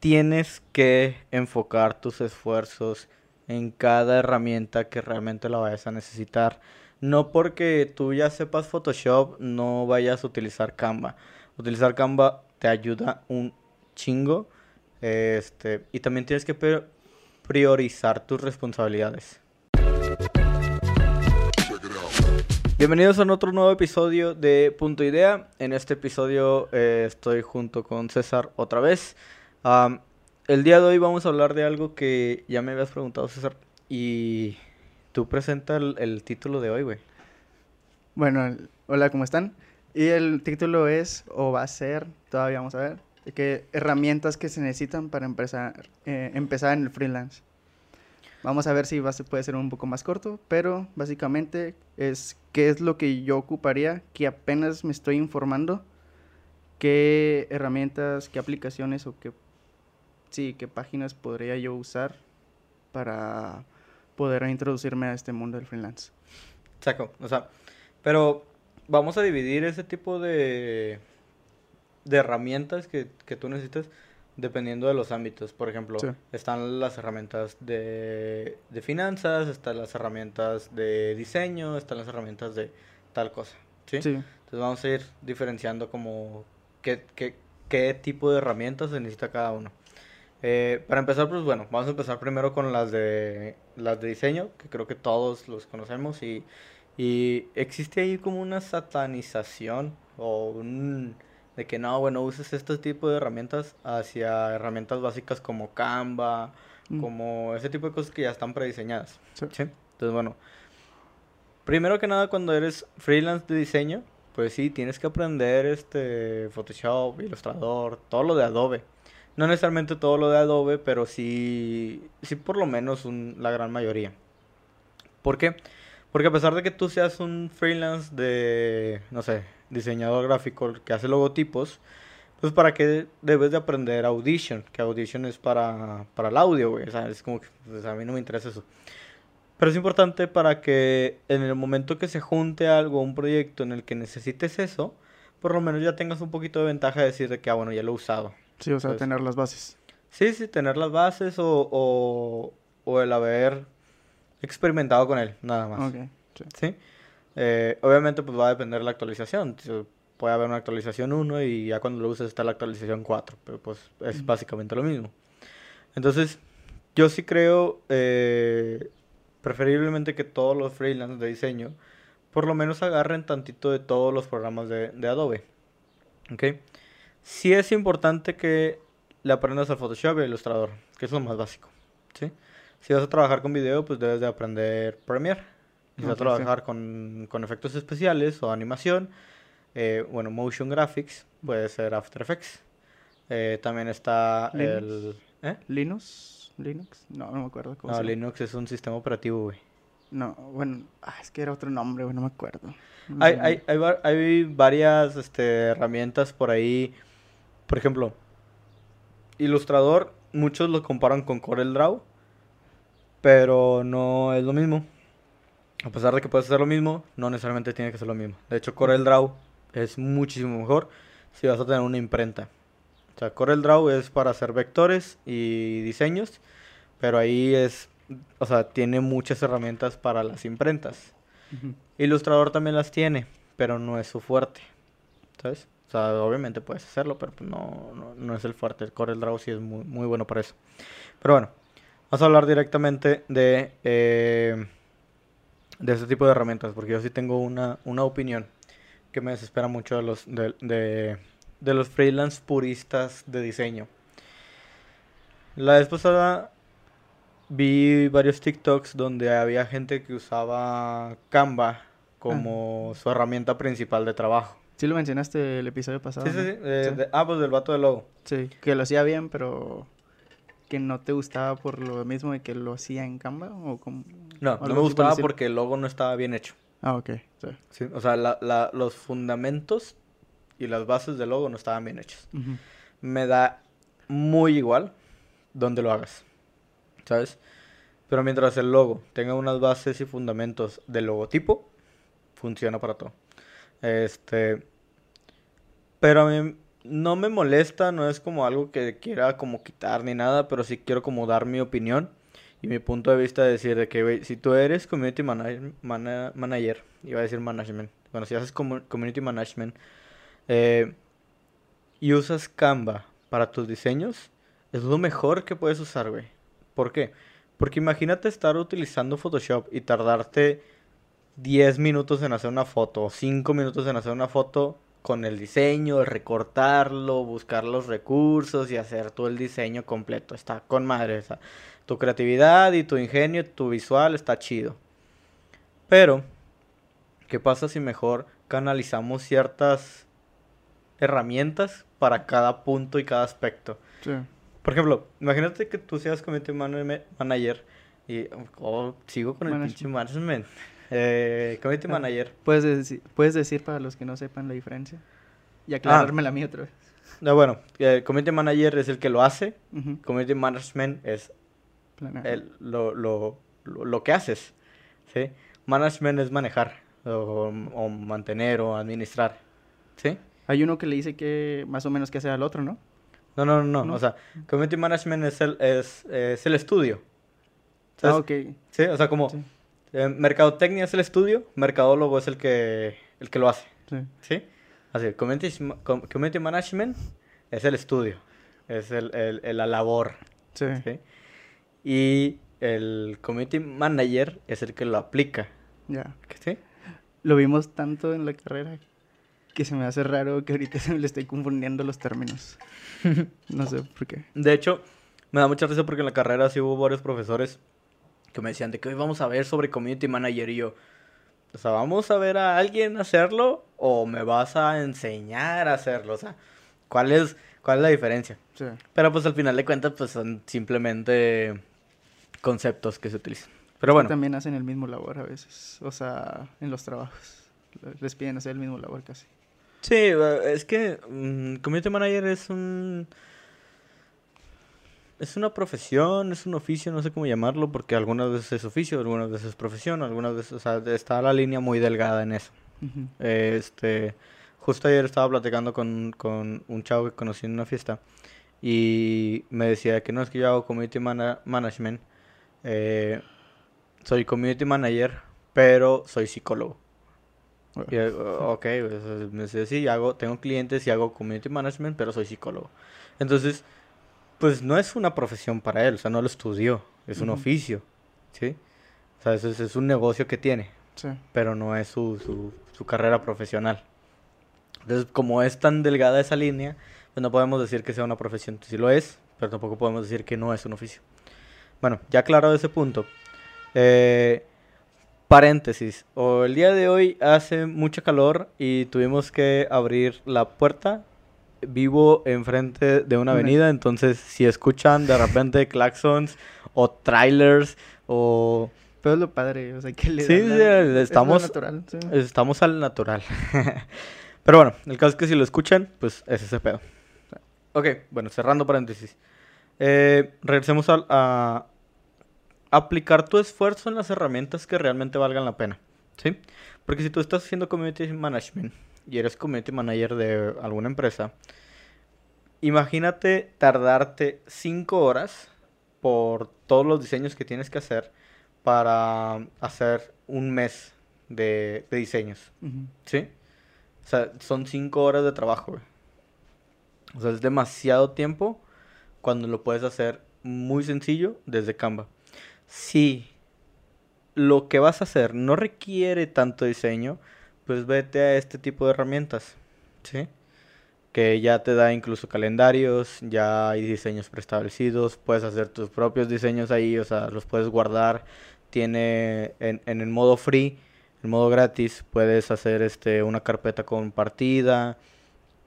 tienes que enfocar tus esfuerzos en cada herramienta que realmente la vayas a necesitar. No porque tú ya sepas Photoshop, no vayas a utilizar Canva. Utilizar Canva te ayuda un chingo. Este, y también tienes que priorizar tus responsabilidades. Bienvenidos a otro nuevo episodio de Punto Idea. En este episodio eh, estoy junto con César otra vez. El día de hoy vamos a hablar de algo que ya me habías preguntado, César. Y tú presenta el, título de hoy, güey. Bueno, hola, ¿cómo están? Y el título es, o va a ser, todavía vamos a ver, que herramientas que se necesitan para empezar, eh, empezar en el freelance. Vamos a ver si va, puede ser un poco más corto, pero básicamente es qué es lo que yo ocuparía, que apenas me estoy informando, qué herramientas, qué aplicaciones o qué, sí, qué páginas podría yo usar para poder introducirme a este mundo del freelance. Saco, o sea, pero vamos a dividir ese tipo de, de herramientas que, que tú necesitas dependiendo de los ámbitos. Por ejemplo, están las herramientas de, de, finanzas, están las herramientas de diseño, están las herramientas de tal cosa. ¿sí? Entonces vamos a ir diferenciando como qué, qué, qué tipo de herramientas se necesita cada uno. Eh, para empezar, pues bueno, vamos a empezar primero con las de las de diseño, que creo que todos los conocemos y, y existe ahí como una satanización o un de que no, bueno, uses este tipo de herramientas hacia herramientas básicas como Canva, mm. como ese tipo de cosas que ya están prediseñadas. Sí. Entonces, bueno, primero que nada cuando eres freelance de diseño, pues sí, tienes que aprender este Photoshop, Illustrator, todo lo de Adobe. No necesariamente todo lo de Adobe, pero sí, sí por lo menos la gran mayoría. ¿Por qué? Porque a pesar de que tú seas un freelance de, no sé, diseñador gráfico que hace logotipos, pues para qué debes de aprender Audition, que Audition es para, para el audio, güey. O sea, es como que pues, a mí no me interesa eso. Pero es importante para que en el momento que se junte algo, un proyecto en el que necesites eso, por lo menos ya tengas un poquito de ventaja de decir de que, ah, bueno, ya lo he usado. Sí, o sea, tener las bases. Sí, sí, tener las bases o, o, o el haber experimentado con él, nada más. Ok, sí. Eh, obviamente, pues va a depender de la actualización. Puede haber una actualización 1 y ya cuando lo uses está la actualización 4, pero pues es básicamente lo mismo. Entonces, yo sí creo eh, preferiblemente que todos los freelance de diseño por lo menos agarren tantito de todos los programas de, de Adobe. ¿Ok? Sí es importante que le aprendas al Photoshop y al Illustrator, que es lo más básico. ¿Sí? Si vas a trabajar con video, pues debes de aprender Premiere. Si vas a trabajar con, con, efectos especiales o animación, eh, bueno, motion graphics, puede ser After Effects. Eh, también está el... ¿eh? ¿Linux? ¿Linux? No, no me acuerdo cómo No, Linux es un sistema operativo, güey. No, bueno, ah, es que era otro nombre, güey, no me acuerdo. hay, hay, hay, hay, varias este, herramientas por ahí. Por ejemplo, Ilustrador, muchos lo comparan con CorelDRAW pero no es lo mismo. A pesar de que puedes hacer lo mismo, no necesariamente tiene que ser lo mismo. De hecho, CorelDRAW es muchísimo mejor si vas a tener una imprenta. O sea, CorelDRAW es para hacer vectores y diseños, pero ahí es, o sea, tiene muchas herramientas para las imprentas. Ilustrador también las tiene, pero no es su fuerte. ¿Sabes? O sea, obviamente puedes hacerlo, pero pues no, no, no es el fuerte. El CorelDRAW sí es muy, muy bueno para eso. Pero bueno, Vamos a hablar directamente de, eh, de este tipo de herramientas, porque yo sí tengo una, una opinión que me desespera mucho de los, de, de, los freelance puristas de diseño. La vez pasada vi varios TikToks donde había gente que usaba Canva como ah. su herramienta principal de trabajo. Sí lo mencionaste el episodio pasado. Sí, sí, sí. ah, pues del vato de logo. Sí, que lo hacía bien, pero que no te gustaba por lo mismo de que lo hacía en Canva? O como, no, no me gustaba porque el logo no estaba bien hecho. Ah, ok. Sí. o sea, la, los fundamentos y las bases del logo no estaban bien hechos. Me da muy igual donde lo hagas, ¿sabes? Pero mientras el logo tenga unas bases y fundamentos del logotipo, funciona para todo. Este, pero a mí no me molesta, no es como algo que quiera como quitar ni nada, pero sí quiero como dar mi opinión y mi punto de vista de decir de que, güey, si tú eres community manager, iba a decir management, bueno, si haces community management eh, y usas Canva para tus diseños, es lo mejor que puedes usar, güey. ¿Por qué? Porque imagínate estar utilizando Photoshop y tardarte 10 minutos en hacer una foto o 5 minutos en hacer una foto con el diseño, recortarlo, buscar los recursos y hacer todo el diseño completo. Está con madre. esa. Tu creatividad y tu ingenio, tu visual está chido. Pero, ¿qué pasa si mejor canalizamos ciertas herramientas para cada punto y cada aspecto? Sí. Por ejemplo, imagínate que tú seas community manager y oh, sigo con el pinche management. Eh, community ah, manager. ¿Puedes decir, ¿Puedes decir para los que no sepan la diferencia? Y aclararme ah. la mía otra vez. No, bueno, el community manager es el que lo hace. Community management es el, lo, lo, lo, que haces. ¿sí? Management es manejar o, o, mantener o administrar. ¿sí? Hay uno que le dice que más o menos que hace al otro, ¿no? No, no, no, no. O sea, community management es el, es, es el estudio. Ah, ok. Sí, o sea, como... Eh, mercadotecnia es el estudio, mercadólogo es el que, el que lo hace. Sí. ¿Sí? Así, community, management es el estudio, es el, el, la labor. Sí. Y el community manager es el que lo aplica. Ya. ¿Sí? Lo vimos tanto en la carrera que se me hace raro que ahorita se me le estoy confundiendo los términos. no sé por qué. De hecho, me da mucha risa porque en la carrera sí hubo varios profesores que me decían de que hoy vamos a ver sobre community manager y yo, o sea, ¿vamos a ver a alguien hacerlo o me vas a enseñar a hacerlo? O sea, ¿cuál es, cuál es la diferencia? Sí. Pero pues al final de cuentas, pues son simplemente conceptos que se utilizan. Pero bueno. También hacen el mismo labor a veces, o sea, en los trabajos. Les piden hacer el mismo labor casi. Sí, es que um, community manager es un es una profesión, es un oficio, no sé cómo llamarlo, porque algunas veces es oficio, algunas veces es profesión, algunas veces, o sea, está la línea muy delgada en eso. Este, justo ayer estaba platicando con, con, un chavo que conocí en una fiesta y me decía que no es que yo hago community management, eh, soy community manager, pero soy psicólogo. Y, ok, pues, me decía, sí, hago, tengo clientes y hago community management, pero soy psicólogo. Entonces, pues no es una profesión para él, o sea, no lo estudió, es un oficio, ¿sí? O sea, es, es un negocio que tiene, sí. pero no es su, su, su, carrera profesional. Entonces, como es tan delgada esa línea, pues no podemos decir que sea una profesión, sí lo es, pero tampoco podemos decir que no es un oficio. Bueno, ya aclarado ese punto, eh, paréntesis, o el día de hoy hace mucho calor y tuvimos que abrir la puerta vivo enfrente de una avenida, entonces si escuchan de repente claxons o trailers o... Pero es lo padre, o sea, que le Sí, estamos, natural, estamos al natural. Pero bueno, el caso es que si lo escuchan, pues es ese pedo. Ok, bueno, cerrando paréntesis. Eh, regresemos a, a, aplicar tu esfuerzo en las herramientas que realmente valgan la pena. ¿Sí? Porque si tú estás haciendo community management y eres community manager de alguna empresa, imagínate tardarte 5 horas por todos los diseños que tienes que hacer para hacer un mes de, diseños. ¿Sí? O sea, son 5 horas de trabajo. O sea, es demasiado tiempo cuando lo puedes hacer muy sencillo desde Canva. Si lo que vas a hacer no requiere tanto diseño, pues vete a este tipo de herramientas, ¿sí? Que ya te da incluso calendarios, ya hay diseños preestablecidos, puedes hacer tus propios diseños ahí, o sea, los puedes guardar. Tiene en, en el modo free, en modo gratis, puedes hacer este una carpeta compartida.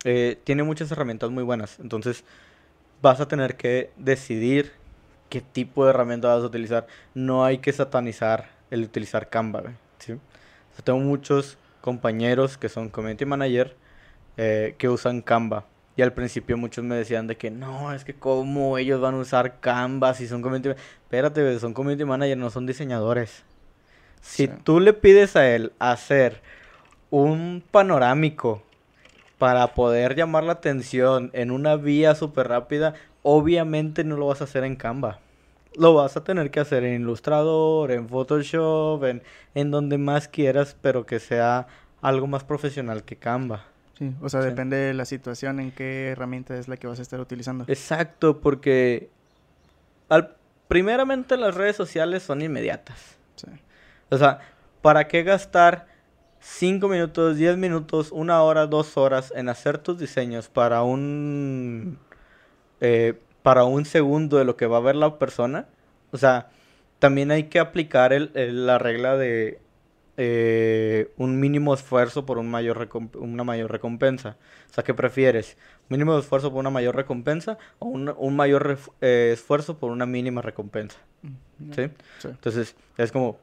Eh, tiene muchas herramientas muy buenas, entonces vas a tener que decidir qué tipo de herramienta vas a utilizar. No hay que satanizar el utilizar Canva, ¿sí? tengo muchos compañeros que son community manager eh, que usan Canva. Y al principio muchos me decían de que no, es que cómo ellos van a usar Canva si son community Espérate, son community manager, no son diseñadores. Si tú le pides a él hacer un panorámico para poder llamar la atención en una vía súper rápida, obviamente no lo vas a hacer en Canva. Lo vas a tener que hacer en Illustrator, en Photoshop, en, en donde más quieras, pero que sea algo más profesional que Canva. Sí, o sea, depende de la situación en qué herramienta es la que vas a estar utilizando. Exacto, porque al, primeramente las redes sociales son inmediatas. Sí. O sea, ¿para qué gastar 5 minutos, 10 minutos, una hora, dos horas en hacer tus diseños para un eh, para un segundo de lo que va a ver la persona? O sea, también hay que aplicar el, la regla de eh, un mínimo esfuerzo por un mayor una mayor recompensa. O sea, ¿qué prefieres? ¿Un mínimo esfuerzo por una mayor recompensa o un, un mayor eh, esfuerzo por una mínima recompensa? Mm, ¿Sí? Entonces, es como,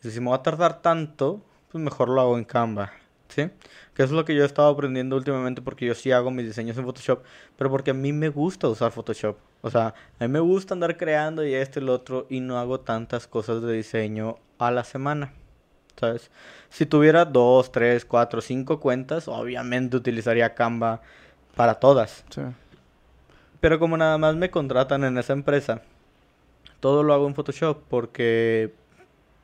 si me va a tardar tanto, pues mejor lo hago en Canva, ¿sí? Que es lo que yo he estado aprendiendo últimamente porque yo sí hago mis diseños en Photoshop, pero porque a mí me gusta usar Photoshop. O sea, a mí me gusta andar creando y esto y lo otro y no hago tantas cosas de diseño a la semana. ¿Sabes? Si tuviera dos, tres, cuatro, cinco cuentas, obviamente utilizaría Canva para todas. Sí. Pero como nada más me contratan en esa empresa, todo lo hago en Photoshop porque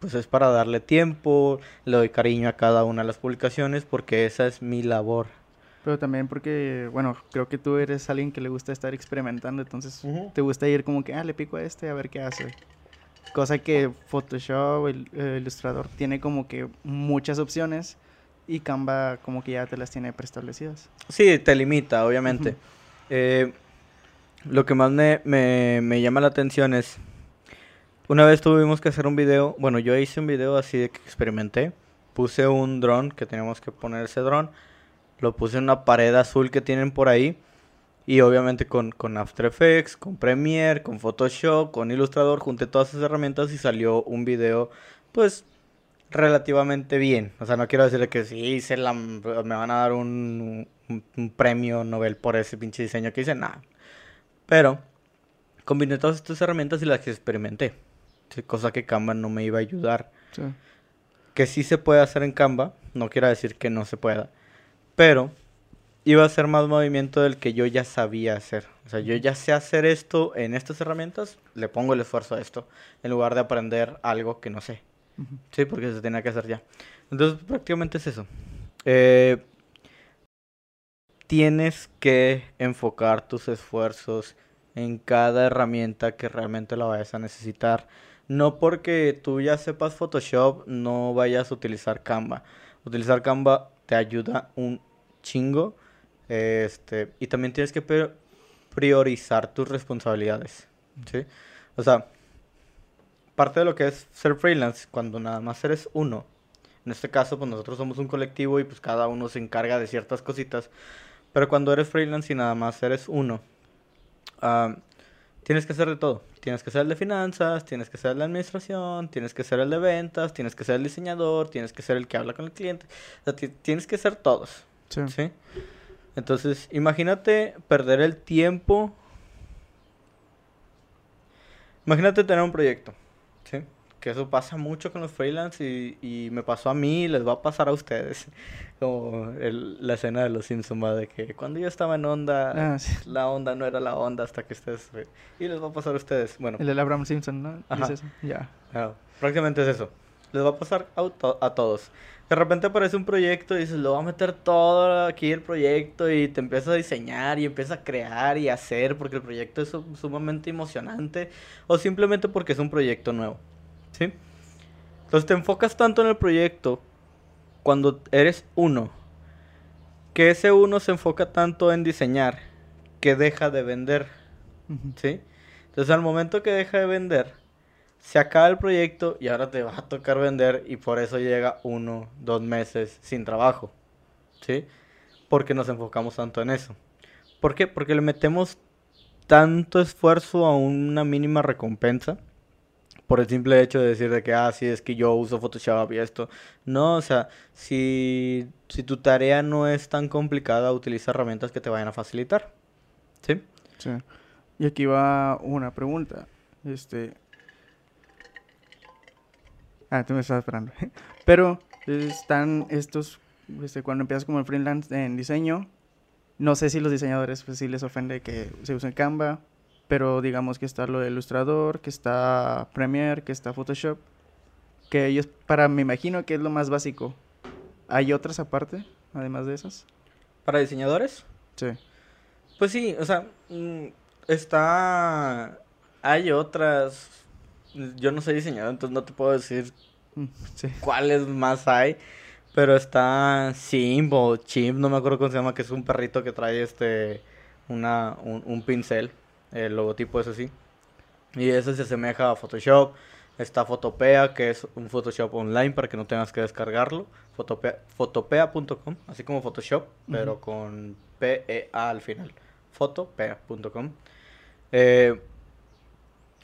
pues es para darle tiempo, le doy cariño a cada una de las publicaciones porque esa es mi labor. Pero también porque, bueno, creo que tú eres alguien que le gusta estar experimentando, entonces te gusta ir como que, ah, le pico a este a ver qué hace. Cosa que Photoshop, el, Illustrator, tiene como que muchas opciones y Canva como que ya te las tiene preestablecidas. Sí, te limita, obviamente. Eh, lo que más me, me, me llama la atención es una vez tuvimos que hacer un video, bueno, yo hice un video así de que experimenté. Puse un dron, que teníamos que poner ese dron. Lo puse en una pared azul que tienen por ahí. Y obviamente con, con After Effects, con Premiere, con Photoshop, con Illustrator, junté todas esas herramientas y salió un video, pues, relativamente bien. O sea, no quiero decirle que sí, hice la, me van a dar un, un, premio Nobel por ese pinche diseño que hice, nada. Pero combiné todas estas herramientas y las experimenté cosa que Canva no me iba a ayudar. Que sí se puede hacer en Canva, no quiero decir que no se pueda, pero iba a ser más movimiento del que yo ya sabía hacer. O sea, yo ya sé hacer esto en estas herramientas, le pongo el esfuerzo a esto, en lugar de aprender algo que no sé. Sí, porque se tenía que hacer ya. Entonces, prácticamente es eso. Eh, tienes que enfocar tus esfuerzos en cada herramienta que realmente la vayas a necesitar. No porque tú ya sepas Photoshop, no vayas a utilizar Canva. Utilizar Canva te ayuda un chingo. Este, y también tienes que priorizar tus responsabilidades. ¿sí? O sea, parte de lo que es ser freelance, cuando nada más eres uno, en este caso, pues nosotros somos un colectivo y pues cada uno se encarga de ciertas cositas. Pero cuando eres freelance y nada más eres uno, uh, tienes que hacer de todo. Tienes que ser el de finanzas, tienes que ser el de administración, tienes que ser el de ventas, tienes que ser el diseñador, tienes que ser el que habla con el cliente. O sea, tienes que ser todos. Sí. Entonces, imagínate perder el tiempo. Imagínate tener un proyecto. ¿Sí? que eso pasa mucho con los freelance y, y, me pasó a mí y les va a pasar a ustedes. Como la escena de los Simpsons, de que cuando yo estaba en onda, ah, la onda no era la onda hasta que estés... Y les va a pasar a ustedes. Bueno. El de Abraham Simpson, ¿no? Ajá. Ya. Ah, prácticamente es eso. Les va a pasar a, a, todos. De repente aparece un proyecto y dices, lo voy a meter todo aquí el proyecto y te empiezas a diseñar y empiezas a crear y hacer porque el proyecto es sumamente emocionante o simplemente porque es un proyecto nuevo. ¿Sí? Entonces te enfocas tanto en el proyecto cuando eres uno, que ese uno se enfoca tanto en diseñar que deja de vender. ¿Sí? Entonces al momento que deja de vender, se acaba el proyecto y ahora te va a tocar vender y por eso llega uno, dos meses sin trabajo. ¿Sí? Porque nos enfocamos tanto en eso. ¿Por qué? Porque le metemos tanto esfuerzo a una mínima recompensa por el simple hecho de decir de que, ah, sí, es que yo uso Photoshop y esto. No, o sea, si, si tu tarea no es tan complicada, utiliza herramientas que te vayan a facilitar. ¿Sí? Sí. Y aquí va una pregunta. Este... Ah, tú me estás esperando. Pero están estos, este, cuando empiezas como el freelance en diseño, No sé si los diseñadores, pues sí les ofende que se use Canva, pero digamos que está lo de Illustrator, que está Premiere, que está Photoshop, que ellos, para, me imagino que es lo más básico. ¿Hay otras aparte, además de esas? ¿Para diseñadores? Sí. Pues sí, o sea, mm, está... Hay otras... Yo no soy diseñador, entonces no te puedo decir mm, cuáles más hay. Pero está Simp o Chimp, no me acuerdo cómo se llama, que es un perrito que trae este una, un, pincel. El logotipo es así. Y eso se asemeja a Photoshop. Está Photopea, que es un Photoshop online para que no tengas que descargarlo. Photopea.com, así como Photoshop, pero con P-E-A al final. Photopea.com. Eh,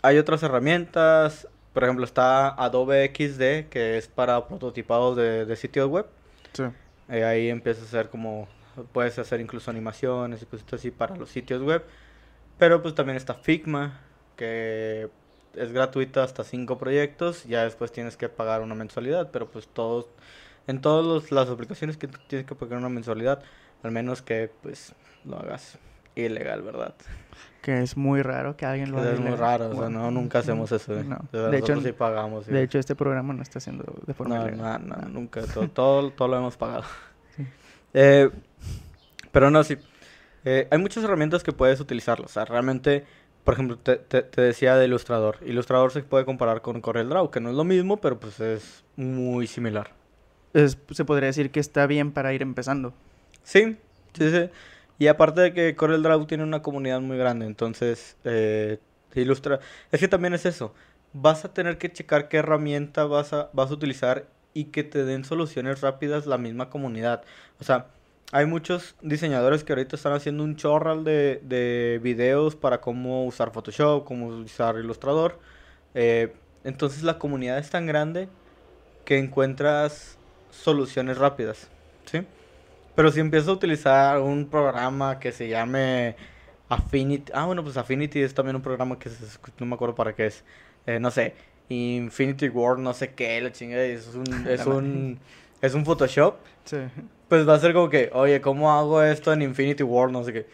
hay otras herramientas. Por ejemplo, está Adobe XD, que es para prototipados de, sitios web. Sí. Eh, ahí empieza a hacer como, puedes hacer incluso animaciones y cosas así para los sitios web. Pero pues también está Figma, que es gratuita hasta cinco proyectos. Ya después tienes que pagar una mensualidad, pero pues todos, en todas las aplicaciones que tienes que pagar una mensualidad, al menos que pues lo hagas ilegal, ¿verdad? Que es muy raro que alguien lo haga. Es muy raro, o sea, no, nunca hacemos eso. ¿eh? De, hecho, sí pagamos. De hecho, este programa no está haciendo de forma no, ilegal. No, no, nunca. Todo, todo, lo hemos pagado. Eh, pero no, sí. Eh, hay muchas herramientas que puedes utilizar. O sea, realmente, por ejemplo, te, te, decía de Ilustrador. Ilustrador se puede comparar con CorelDRAW, que no es lo mismo, pero pues es muy similar. se podría decir que está bien para ir empezando. Sí, sí, sí. Y aparte de que CorelDRAW tiene una comunidad muy grande, entonces eh, ilustra. Es que también es eso. Vas a tener que checar qué herramienta vas a, vas a utilizar y que te den soluciones rápidas la misma comunidad. O sea, hay muchos diseñadores que ahorita están haciendo un chorral de, de videos para cómo usar Photoshop, cómo usar Illustrator. Eh, entonces la comunidad es tan grande que encuentras soluciones rápidas. ¿Sí? Pero si empiezo a utilizar un programa que se llame Affinity. Ah, bueno, pues Affinity es también un programa que no me acuerdo para qué es. Eh, no sé, Infinity Ward, no sé qué, la chingada. Es un, es un, es un Photoshop. Sí. Pues va a ser como que, oye, ¿cómo hago esto en Infinity Ward? No sé qué.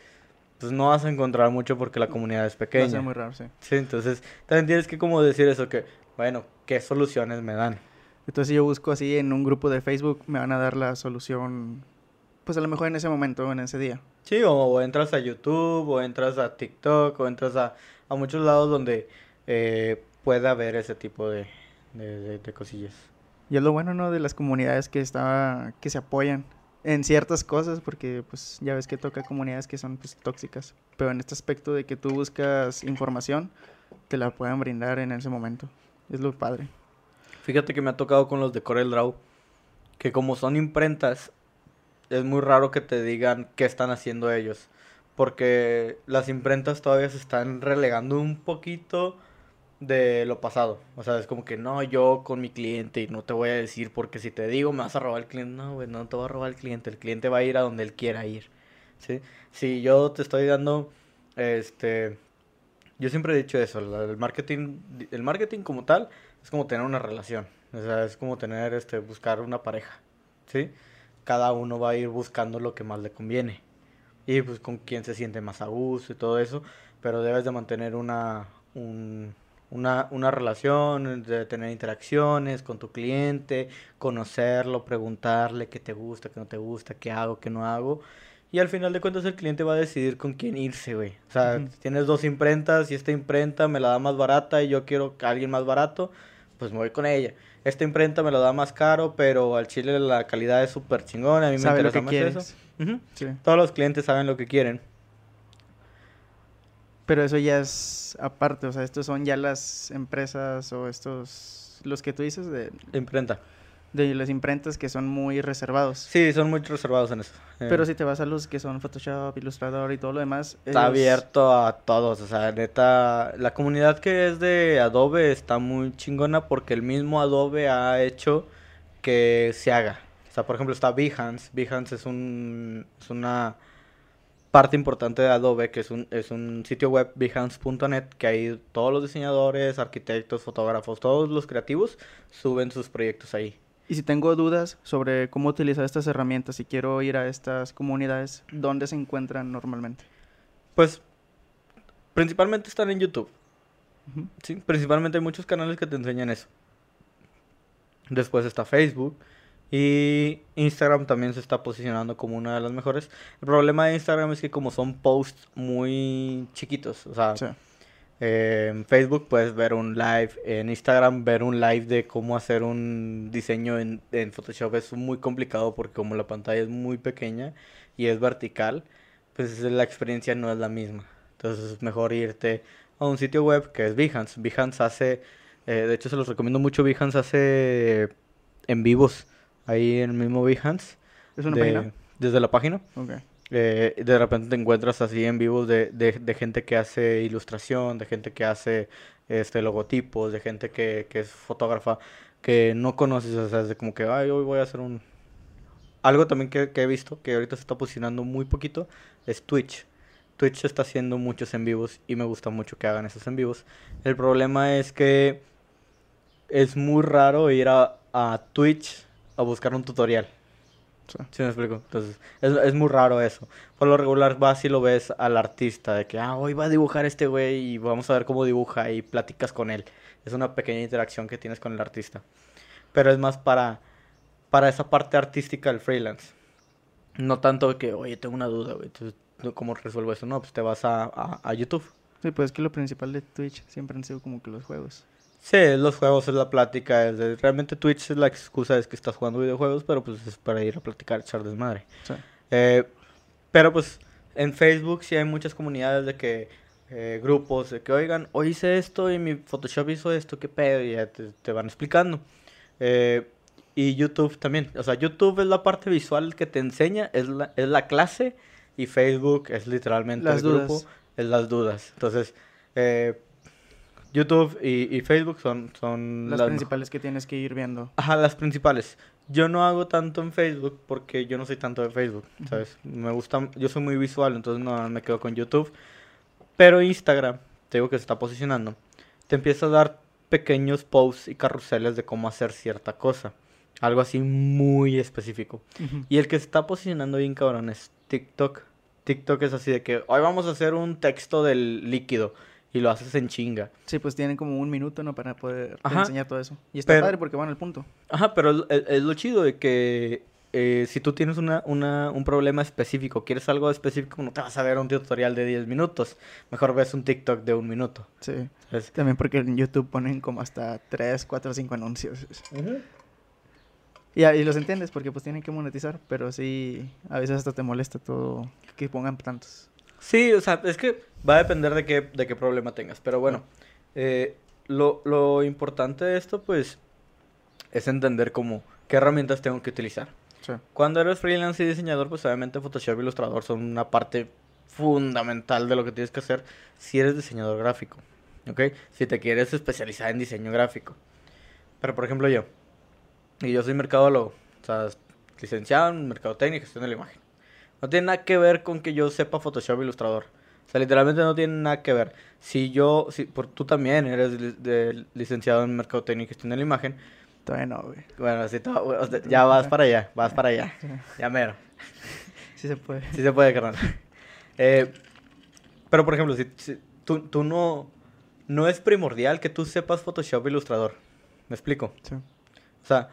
Pues no vas a encontrar mucho porque la comunidad es pequeña. Va a muy raro, sí. Sí, entonces también tienes que como decir eso, que, bueno, ¿qué soluciones me dan? Entonces si yo busco así en un grupo de Facebook, me van a dar la solución pues a lo mejor en ese momento, en ese día. Sí, o, entras a YouTube, o entras a TikTok, o entras a, a muchos lados donde eh, pueda haber ese tipo de, de, cosillas. Y es lo bueno, ¿no? De las comunidades que, está, que se apoyan en ciertas cosas, porque pues ya ves que toca comunidades que son pues, tóxicas. Pero en este aspecto de que tú buscas información, te la pueden brindar en ese momento. Es lo padre. Fíjate que me ha tocado con los de CorelDRAW, que como son imprentas, es muy raro que te digan qué están haciendo ellos. Porque las imprentas todavía se están relegando un poquito de lo pasado. O sea, es como que no, yo con mi cliente y no te voy a decir porque si te digo me vas a robar el cliente. No, güey, no te va a robar el cliente. El cliente va a ir a donde él quiera ir. ¿sí? Si yo te estoy dando, este, yo siempre he dicho eso, el marketing, el marketing como tal es como tener una relación. O sea, es como tener, este, buscar una pareja. ¿Sí? cada uno va a ir buscando lo que más le conviene. Y pues con quién se siente más a gusto y todo eso. Pero debes de mantener una, una, una relación, de tener interacciones con tu cliente, conocerlo, preguntarle qué te gusta, qué no te gusta, qué hago, qué no hago. Y al final de cuentas el cliente va a decidir con quién irse, güey. O sea, tienes dos imprentas y esta imprenta me la da más barata y yo quiero que alguien más barato, pues me voy con ella esta imprenta me lo da más caro, pero al chile la calidad es súper chingona, a mí me interesa más eso. Todos los clientes saben lo que quieren. Pero eso ya es aparte, o sea, estos son ya las empresas o estos, los que tú dices de... Imprenta de las imprentas que son muy reservados. Sí, son muy reservados en eso. Eh. Pero si te vas a los que son Photoshop, Illustrator y todo lo demás... Está abierto a todos, o sea, neta, la comunidad que es de Adobe está muy chingona porque el mismo Adobe ha hecho que se haga. O sea, por ejemplo, está Behance. Behance es, un, es una parte importante de Adobe, que es un, es un sitio web, behance.net, que ahí todos los diseñadores, arquitectos, fotógrafos, todos los creativos suben sus proyectos ahí. Y si tengo dudas sobre cómo utilizar estas herramientas y quiero ir a estas comunidades, ¿dónde se encuentran normalmente? Pues principalmente están en YouTube. Sí, principalmente hay muchos canales que te enseñan eso. Después está Facebook. Y Instagram también se está posicionando como una de las mejores. El problema de Instagram es que como son posts muy chiquitos, o sea, en Facebook puedes ver un live, en Instagram ver un live de cómo hacer un diseño en, en Photoshop es muy complicado porque como la pantalla es muy pequeña y es vertical, pues la experiencia no es la misma. Entonces es mejor irte a un sitio web que es Behance. Behance hace, eh, de hecho se los recomiendo mucho, Behance hace en vivos ahí en el mismo Behance. ¿Es una página? Desde la página. Eh, de repente te encuentras así en vivos de, de, gente que hace ilustración, de gente que hace este logotipos, de gente que, que es fotógrafa, que no conoces, o sea, es de como que, ay, hoy voy a hacer un... Algo también que, que he visto, que ahorita se está posicionando muy poquito, es Twitch. Twitch está haciendo muchos en vivos y me gusta mucho que hagan esos en vivos. El problema es que es muy raro ir a, a Twitch a buscar un tutorial. Sí. me explico? Entonces, es, es, muy raro eso. Por lo regular vas y lo ves al artista, de que, ah, hoy va a dibujar este güey y vamos a ver cómo dibuja y platicas con él. Es una pequeña interacción que tienes con el artista. Pero es más para, para esa parte artística del freelance. No tanto que, oye, tengo una duda, güey. Entonces, ¿cómo resuelvo eso? No, pues te vas a, a, a YouTube. Sí, pues es que lo principal de Twitch siempre han sido como que los juegos. Sí, los juegos, es la plática. Es realmente Twitch es la excusa es que estás jugando videojuegos, pero pues es para ir a platicar, echar desmadre. Sí. Eh, pero pues en Facebook sí hay muchas comunidades de que eh, grupos de que oigan, hoy hice esto y mi Photoshop hizo esto, qué pedo, y ya te, van explicando. Eh, y YouTube también. O sea, YouTube es la parte visual que te enseña, es la, es la clase, y Facebook es literalmente el grupo, es las dudas. Entonces, eh, YouTube y, Facebook son, son las, principales que tienes que ir viendo. Ajá, las principales. Yo no hago tanto en Facebook porque yo no soy tanto de Facebook, ¿sabes? Me gusta, yo soy muy visual, entonces no me quedo con YouTube. Pero Instagram, te digo que se está posicionando, te empieza a dar pequeños posts y carruseles de cómo hacer cierta cosa. Algo así muy específico. Y el que se está posicionando bien cabrón es TikTok. TikTok es así de que hoy vamos a hacer un texto del líquido y lo haces en chinga. Sí, pues tienen como un minuto, ¿no? Para poder enseñar todo eso. Y está padre porque van al punto. Ajá, pero es, lo chido de que eh, si tú tienes una, una, un problema específico, quieres algo específico, no te vas a ver un tutorial de 10 minutos. Mejor ves un TikTok de un minuto. Sí. También porque en YouTube ponen como hasta 3, 4, 5 anuncios. y, y, los entiendes porque pues tienen que monetizar, pero sí, a veces hasta te molesta todo que pongan tantos. Sí, o sea, es que va a depender de qué, de qué problema tengas. Pero bueno, eh, lo, lo, importante de esto, pues, es entender cómo, qué herramientas tengo que utilizar. Cuando eres freelance y diseñador, pues obviamente Photoshop y Illustrator son una parte fundamental de lo que tienes que hacer si eres diseñador gráfico. ¿Ok? Si te quieres especializar en diseño gráfico. Pero por ejemplo yo, y yo soy mercadólogo, o sea, licenciado en mercadotecnia y gestión de la imagen. No tiene nada que ver con que yo sepa Photoshop Ilustrador. O sea, literalmente no tiene nada que ver. Si yo, si, por, tú también eres licenciado en Mercadotecnia y Gestión de la Imagen. Todavía no, güey. Bueno, sí, ya vas para allá, vas para allá. Ya mero. Sí se puede. Sí se puede, carnal. Eh, pero, por ejemplo, si, tú, tú, no... No es primordial que tú sepas Photoshop Ilustrador. ¿Me explico? Sí. O sea...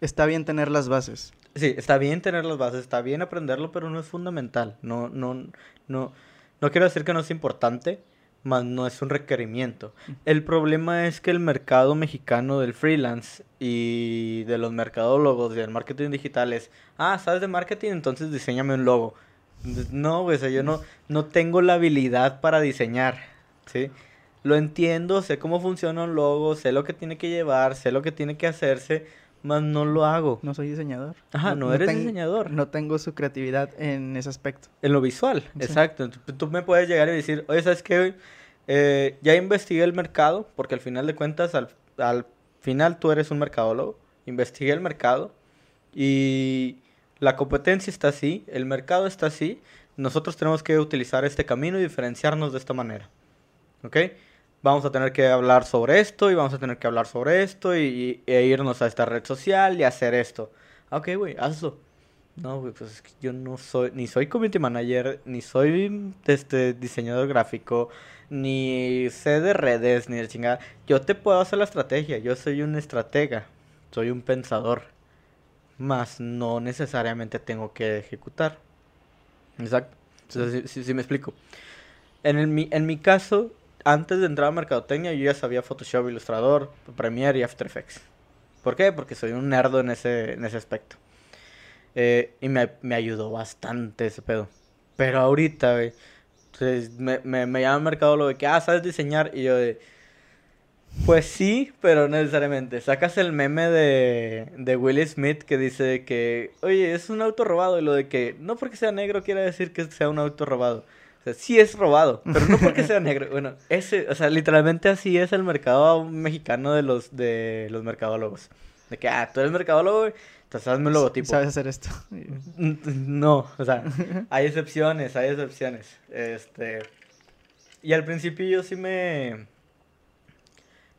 Está bien tener las bases. Sí, está bien tener las bases, está bien aprenderlo, pero no es fundamental. No, no, no, no quiero decir que no es importante, mas no es un requerimiento. El problema es que el mercado mexicano del freelance y de los mercadólogos y del marketing digital es, ah, ¿sabes de marketing? Entonces diseñame un logo. No, güey, o sea, yo no, no tengo la habilidad para diseñar, ¿sí? Lo entiendo, sé cómo funciona un logo, sé lo que tiene que llevar, sé lo que tiene que hacerse, más no lo hago. No soy diseñador. Ajá, no, eres diseñador. No tengo su creatividad en ese aspecto. En lo visual, exacto. Tú me puedes llegar y decir, oye, ¿sabes qué? Eh, ya investigué el mercado, porque al final de cuentas, al, al final tú eres un mercadólogo. Investigué el mercado y la competencia está así, el mercado está así. Nosotros tenemos que utilizar este camino y diferenciarnos de esta manera. ¿Ok? Vamos a tener que hablar sobre esto y vamos a tener que hablar sobre esto y, e irnos a esta red social y hacer esto. Ok, güey, hazlo. No, güey, pues es que yo no soy, ni soy community manager, ni soy este diseñador gráfico, ni sé de redes, ni de chingada. Yo te puedo hacer la estrategia, yo soy un estratega, soy un pensador. Más no necesariamente tengo que ejecutar. Exacto. Sí, sí, me explico. En, el, en mi caso, antes de entrar a Mercadotecnia, yo ya sabía Photoshop, Illustrator, Premiere y After Effects. ¿Por qué? Porque soy un nerdo en ese, en ese aspecto. Eh, y me, ayudó bastante ese pedo. Pero ahorita, güey, pues, me, me, me llama mercado lo de que, ah, ¿sabes diseñar? Y yo de, pues sí, pero no necesariamente. Sacas el meme de, de Will Smith que dice que, oye, es un auto robado. Y lo de que, no porque sea negro quiere decir que sea un auto robado sí es robado, pero no porque sea negro. Bueno, ese, o sea, literalmente así es el mercado mexicano de los, de los mercadólogos. De que, ah, tú eres mercadólogo, entonces hazme un logotipo. ¿Sabes hacer esto? No, o sea, hay excepciones, hay excepciones. Este. Y al principio yo sí me.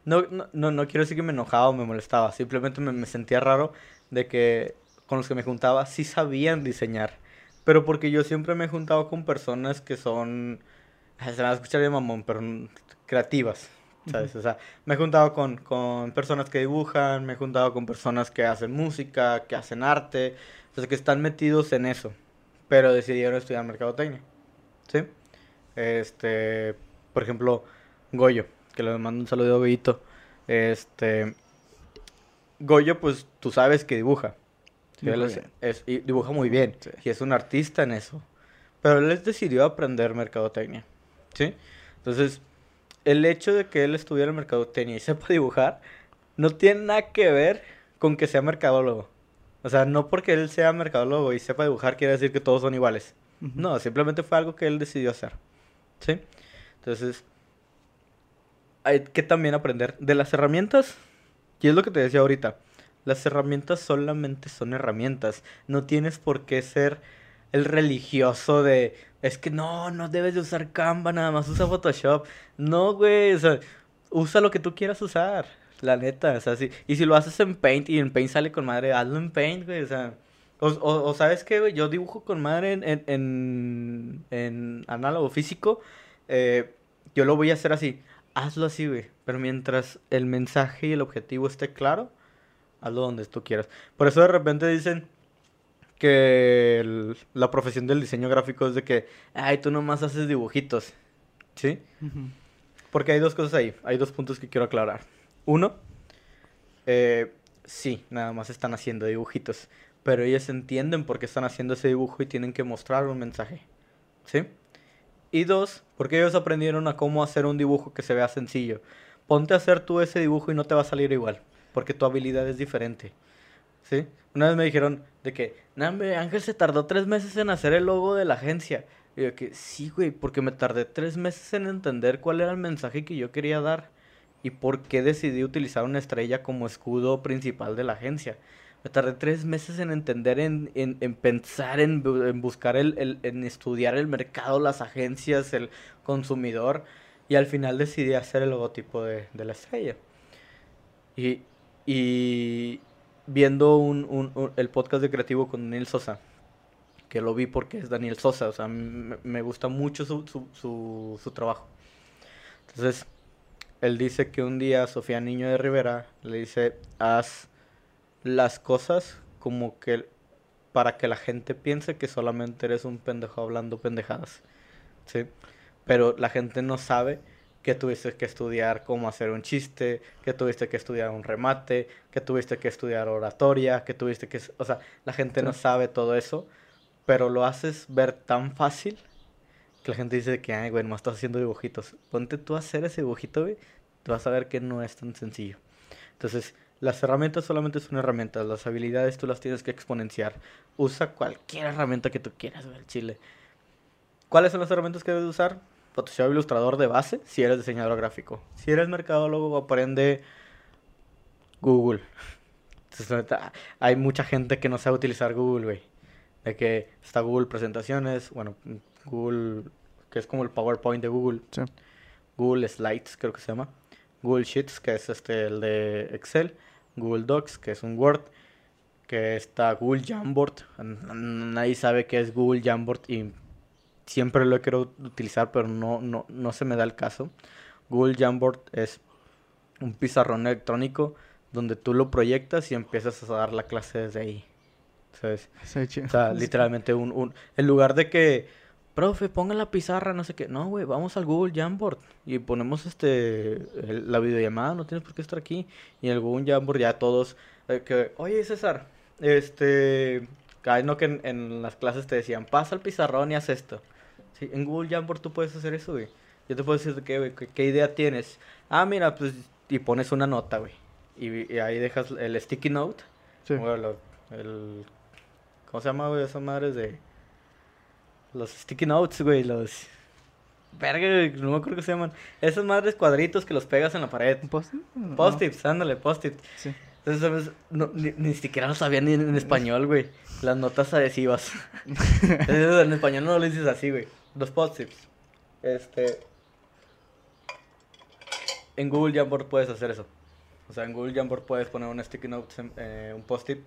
No, no, no, quiero decir que me enojaba o me molestaba. Simplemente me, me sentía raro de que con los que me juntaba sí sabían diseñar pero porque yo siempre me he juntado con personas que son, se van a escuchar de mamón, pero creativas, ¿sabes? O sea, me he juntado con, con personas que dibujan, me he juntado con personas que hacen música, que hacen arte, o que están metidos en eso, pero decidieron estudiar mercadotecnia, ¿sí? Este, por ejemplo, Goyo, que le mando un saludo a Goyito, este, Goyo, pues tú sabes que dibuja, es, y dibuja muy bien. Y es un artista en eso. Pero él decidió aprender mercadotecnia. ¿Sí? Entonces, el hecho de que él estudiara mercadotecnia y sepa dibujar, no tiene nada que ver con que sea mercadólogo. O sea, no porque él sea mercadólogo y sepa dibujar quiere decir que todos son iguales. No, simplemente fue algo que él decidió hacer. ¿Sí? Entonces, hay que también aprender de las herramientas. Y es lo que te decía ahorita. Las herramientas solamente son herramientas. No tienes por qué ser el religioso de, es que no, no debes de usar Canva, nada más usa Photoshop. No, güey, o sea, usa lo que tú quieras usar. La neta, o sea, sí. Y si lo haces en Paint y en Paint sale con madre, hazlo en Paint, güey, o sea. O, sabes qué, güey, yo dibujo con madre en, en, en, análogo físico. Eh, yo lo voy a hacer así. Hazlo así, güey. Pero mientras el mensaje y el objetivo esté claro, hazlo donde tú quieras. Por eso de repente dicen que la profesión del diseño gráfico es de que, ay, tú nomás haces dibujitos. ¿Sí? Porque hay dos cosas ahí, hay dos puntos que quiero aclarar. Uno, eh, sí, nada más están haciendo dibujitos, pero ellos entienden por qué están haciendo ese dibujo y tienen que mostrar un mensaje. ¿Sí? Y dos, porque ellos aprendieron a cómo hacer un dibujo que se vea sencillo. Ponte a hacer tú ese dibujo y no te va a salir igual porque tu habilidad es diferente. ¿Sí? Una vez me dijeron de que, Ángel se tardó tres meses en hacer el logo de la agencia. Y yo que, sí, güey, porque me tardé tres meses en entender cuál era el mensaje que yo quería dar y por qué decidí utilizar una estrella como escudo principal de la agencia. Me tardé tres meses en entender, en, en, pensar, en, buscar, el, en estudiar el mercado, las agencias, el consumidor. Y al final decidí hacer el logotipo de, de la estrella. Y y viendo un, el podcast de creativo con Daniel Sosa, que lo vi porque es Daniel Sosa, o sea, me, gusta mucho su, su, su, trabajo. Entonces, él dice que un día Sofía Niño de Rivera le dice, haz las cosas como que para que la gente piense que solamente eres un pendejo hablando pendejadas. ¿Sí? Pero la gente no sabe que tuviste que estudiar cómo hacer un chiste, que tuviste que estudiar un remate, que tuviste que estudiar oratoria, que tuviste que... O sea, la gente no sabe todo eso, pero lo haces ver tan fácil que la gente dice que, ay, güey, no estás haciendo dibujitos. Ponte tú a hacer ese dibujito, güey, te vas a ver que no es tan sencillo. Entonces, las herramientas solamente son herramientas, las habilidades tú las tienes que exponenciar. Usa cualquier herramienta que tú quieras, güey, chile. ¿Cuáles son las herramientas que debes usar? Photoshop ilustrador de base si eres diseñador gráfico. Si eres mercadólogo, aprende Google. hay mucha gente que no sabe utilizar Google, güey. De que está Google Presentaciones, bueno, Google, que es como el PowerPoint de Google. Google Slides, creo que se llama. Google Sheets, que es este el de Excel. Google Docs, que es un Word. Que está Google Jamboard. Nadie sabe qué es Google Jamboard y siempre lo he querido utilizar, pero no, no, no se me da el caso. Google Jamboard es un pizarrón electrónico donde tú lo proyectas y empiezas a dar la clase desde ahí. ¿Sabes? o sea, literalmente un, un... En lugar de que, profe, ponga la pizarra, no sé qué. No, güey, vamos al Google Jamboard y ponemos este la videollamada, no tienes por qué estar aquí. Y en el Google Jamboard ya todos... Eh, que, Oye, César, este... Ay, no que en, las clases te decían, pasa el pizarrón y haz esto. Sí, en Google Jamboard tú puedes hacer eso, güey. Yo te puedo decir qué, qué idea tienes. Ah, mira, pues... Y pones una nota, güey y, ahí dejas el sticky note. Sí. el, ¿Cómo se llama, güey? Esas madres de. Los sticky notes, güey. Los. Verga, no me acuerdo qué se llaman. Esas madres cuadritos que los pegas en la pared. ¿Post-it? Post-its, ándale, post-it. Sí. Entonces, no, ni, siquiera lo sabía ni en, español, güey. Las notas adhesivas. en español no lo dices así, güey. Los post-its. Este. En Google Jamboard puedes hacer eso. O sea, en Google Jamboard puedes poner un sticky note, eh, un post-it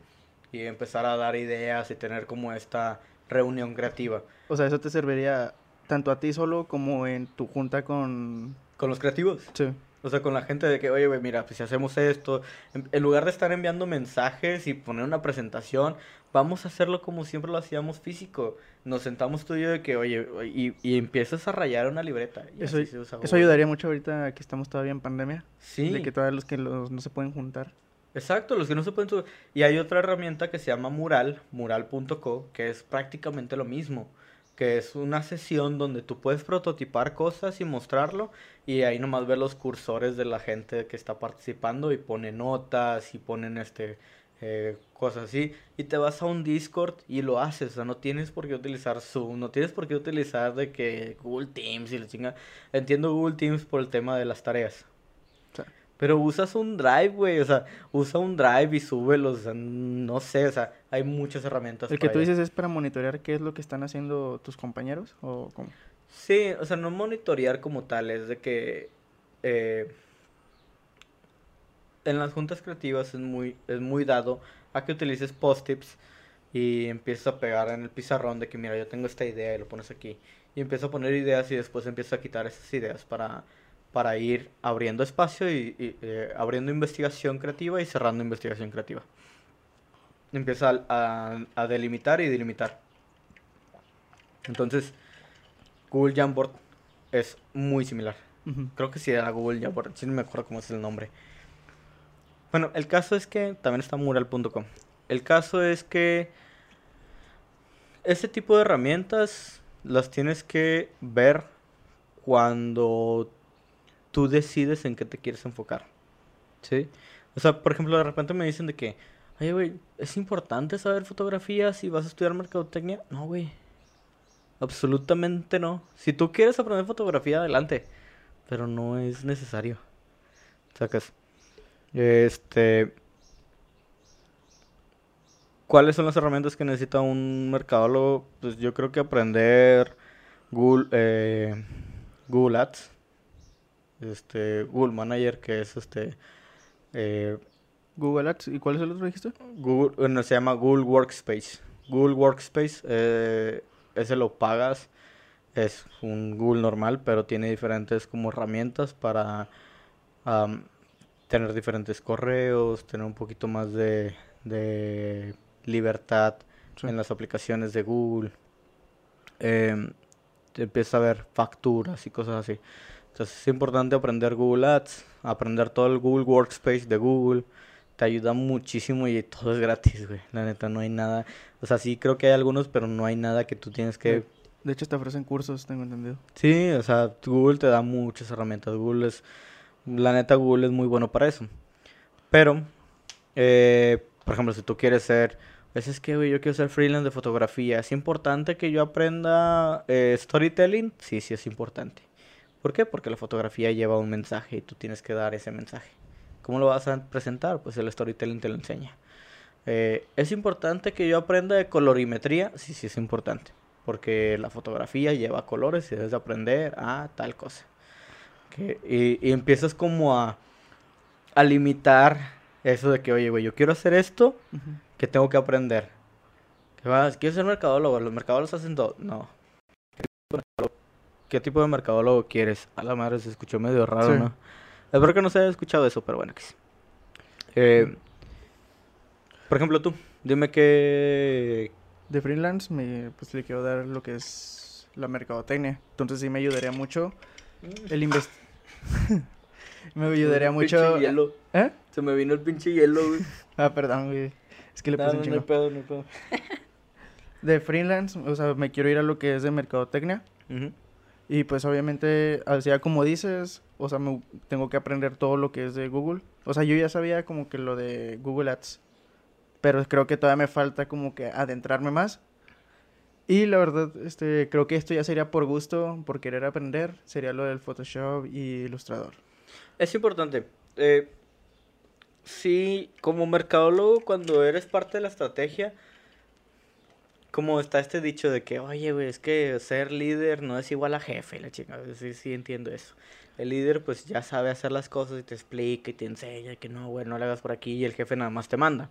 y empezar a dar ideas y tener como esta reunión creativa. O sea, eso te serviría tanto a ti solo como en tu junta con... Con los creativos. Sí. O sea, con la gente de que, oye, güey, mira, pues si hacemos esto, en, lugar de estar enviando mensajes y poner una presentación, vamos a hacerlo como siempre lo hacíamos físico. Nos sentamos tú y yo de que, oye, y, y empiezas a rayar una libreta. eso, eso ayudaría mucho ahorita que estamos todavía en pandemia. Sí. De que todos los que los, no se pueden juntar. Exacto, los que no se pueden... Y hay otra herramienta que se llama Mural, mural.co, que es prácticamente lo mismo que es una sesión donde tú puedes prototipar cosas y mostrarlo y ahí nomás ver los cursores de la gente que está participando y pone notas y ponen este eh, cosas así y te vas a un Discord y lo haces, o sea, no tienes por qué utilizar Zoom, no tienes por qué utilizar de que Google Teams y la chinga. Entiendo Google Teams por el tema de las tareas, pero usas un drive, güey, o sea, usa un drive y súbelos, o sea, no sé, o sea, hay muchas herramientas. ¿El que tú dices es para monitorear qué es lo que están haciendo tus compañeros o cómo? Sí, o sea, no monitorear como tal, es de que eh, en las juntas creativas es muy, es muy dado a que utilices post-its y empiezas a pegar en el pizarrón de que mira, yo tengo esta idea y lo pones aquí. Y empiezas a poner ideas y después empiezas a quitar esas ideas para para ir abriendo espacio y, eh, abriendo investigación creativa y cerrando investigación creativa. Empieza a, delimitar y delimitar. Entonces, Google Jamboard es muy similar. Creo que sí era Google Jamboard, si no me acuerdo cómo es el nombre. Bueno, el caso es que también está mural.com. El caso es que este tipo de herramientas las tienes que ver cuando tú decides en qué te quieres enfocar. ¿Sí? O sea, por ejemplo, de repente me dicen de que, oye, güey, ¿es importante saber fotografía si vas a estudiar mercadotecnia? No, güey. Absolutamente no. Si tú quieres aprender fotografía, adelante. Pero no es necesario. Sacas. Este. ¿Cuáles son las herramientas que necesita un mercadólogo? Pues yo creo que aprender Google, eh, Google Ads este, Google Manager, que es este... Eh, Google Ads, ¿y cuál es el otro dijiste? Google, bueno, se llama Google Workspace. Google Workspace, eh, ese lo pagas, es un Google normal, pero tiene diferentes como herramientas para tener diferentes correos, tener un poquito más de, de libertad en las aplicaciones de Google. Eh, empieza a ver facturas y cosas así. Entonces es importante aprender Google Ads, aprender todo el Google Workspace de Google. Te ayuda muchísimo y todo es gratis, güey. La neta, no hay nada. O sea, sí creo que hay algunos, pero no hay nada que tú tienes que... De hecho, te ofrecen cursos, tengo entendido. Sí, o sea, Google te da muchas herramientas. Google es... La neta, Google es muy bueno para eso. Pero, eh, por ejemplo, si tú quieres ser... Pues es que, güey, yo quiero ser freelance de fotografía. ¿Es importante que yo aprenda eh, storytelling? Sí, sí es importante. ¿Por qué? Porque la fotografía lleva un mensaje y tú tienes que dar ese mensaje. ¿Cómo lo vas a presentar? Pues el storytelling te lo enseña. Eh, ¿Es importante que yo aprenda de colorimetría? Sí, sí es importante. Porque la fotografía lleva colores y debes de aprender a tal cosa. y, y, empiezas como a, a limitar eso de que, oye, güey, yo quiero hacer esto, que tengo que aprender. ¿Qué vas? ¿Quieres ser mercadólogo? ¿Los mercadólogos hacen todo? No. ¿Qué tipo de mercadólogo quieres? A la madre se escuchó medio raro, ¿no? Espero que no se haya escuchado eso, pero bueno, que sí. Eh, por ejemplo, tú, dime qué... De freelance, me, pues le quiero dar lo que es la mercadotecnia. Entonces sí me ayudaría mucho el invest... me ayudaría mucho... Hielo. ¿Eh? Se me vino el pinche hielo, güey. ah, perdón, güey. Es que le puse un chingo. No, pedo, no pedo. de freelance, o sea, me quiero ir a lo que es de mercadotecnia. Y pues obviamente, así como dices, o sea, me, tengo que aprender todo lo que es de Google. O sea, yo ya sabía como que lo de Google Ads. Pero creo que todavía me falta como que adentrarme más. Y la verdad, este, creo que esto ya sería por gusto, por querer aprender. Sería lo del Photoshop y Ilustrador. Es importante. Eh, sí, como mercadólogo, cuando eres parte de la estrategia, como está este dicho de que, oye, güey, es que ser líder no es igual a jefe, la chica. Sí, sí, entiendo eso. El líder, pues ya sabe hacer las cosas y te explica y te enseña que no, güey, no le hagas por aquí y el jefe nada más te manda.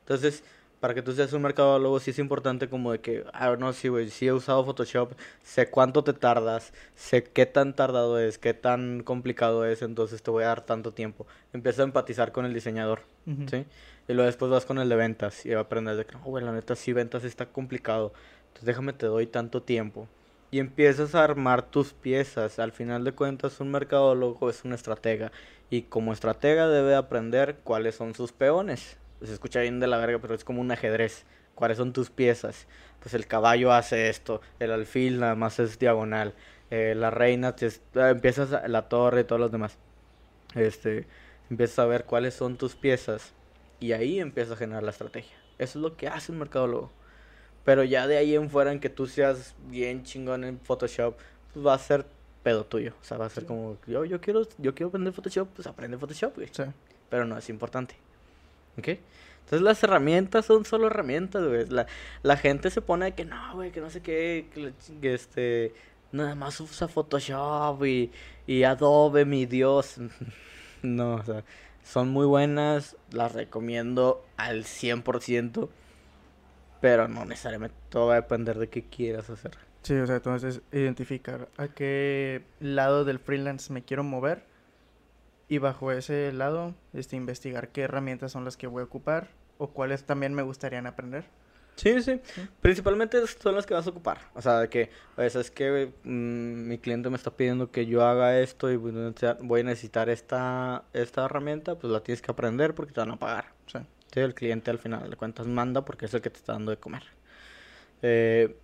Entonces, para que tú seas un mercadólogo, sí es importante como de que, ah, no, sí, güey, sí he usado Photoshop, sé cuánto te tardas, sé qué tan tardado es, qué tan complicado es, entonces te voy a dar tanto tiempo. Empieza a empatizar con el diseñador, ¿sí? Y luego después vas con el de ventas y aprendes de que, no, güey, la neta sí, ventas está complicado. Entonces déjame, te doy tanto tiempo. Y empiezas a armar tus piezas. Al final de cuentas, un mercadólogo es un estratega. Y como estratega debe aprender cuáles son sus peones. Se escucha bien de la verga, pero es como un ajedrez. ¿Cuáles son tus piezas? Pues el caballo hace esto, el alfil nada más es diagonal, eh, la reina, te, ah, empiezas la torre y todos los demás. Este, empiezas a ver cuáles son tus piezas y ahí empieza a generar la estrategia. Eso es lo que hace un mercadólogo. Pero ya de ahí en fuera en que tú seas bien chingón en Photoshop, pues va a ser pedo tuyo. O sea, va a ser como, yo, yo quiero yo quiero aprender Photoshop, pues aprende Photoshop, güey. Sí. Pero no es importante. ¿Ok? Entonces las herramientas son solo herramientas, güey. La, la gente se pone de que no, güey, que no sé qué, que, este, nada más usa Photoshop y, y Adobe, mi Dios. no, o sea, son muy buenas, las recomiendo al 100%, pero no necesariamente todo va a depender de qué quieras hacer. Sí, o sea, entonces identificar a qué lado del freelance me quiero mover y bajo ese lado este, investigar qué herramientas son las que voy a ocupar o cuáles también me gustaría aprender. Sí, sí, Principalmente son las que vas a ocupar. O sea, de que, pues, es que mm, mi cliente me está pidiendo que yo haga esto y voy a necesitar esta, esta herramienta, pues la tienes que aprender porque te van a pagar. Sí. el cliente al final de cuentas manda porque es el que te está dando de comer. Eh,